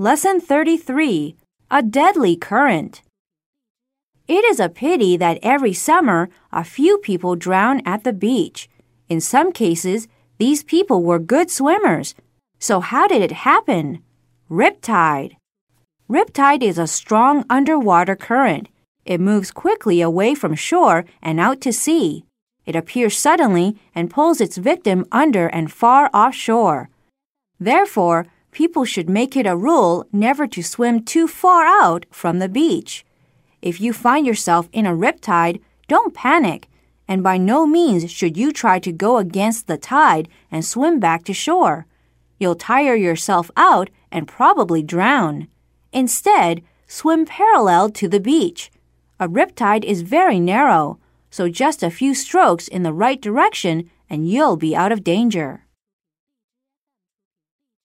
Lesson 33 A Deadly Current. It is a pity that every summer a few people drown at the beach. In some cases, these people were good swimmers. So, how did it happen? Riptide. Riptide is a strong underwater current. It moves quickly away from shore and out to sea. It appears suddenly and pulls its victim under and far offshore. Therefore, people should make it a rule never to swim too far out from the beach. If you find yourself in a riptide, don't panic, and by no means should you try to go against the tide and swim back to shore. You'll tire yourself out and probably drown. Instead, swim parallel to the beach. A riptide is very narrow, so just a few strokes in the right direction and you'll be out of danger.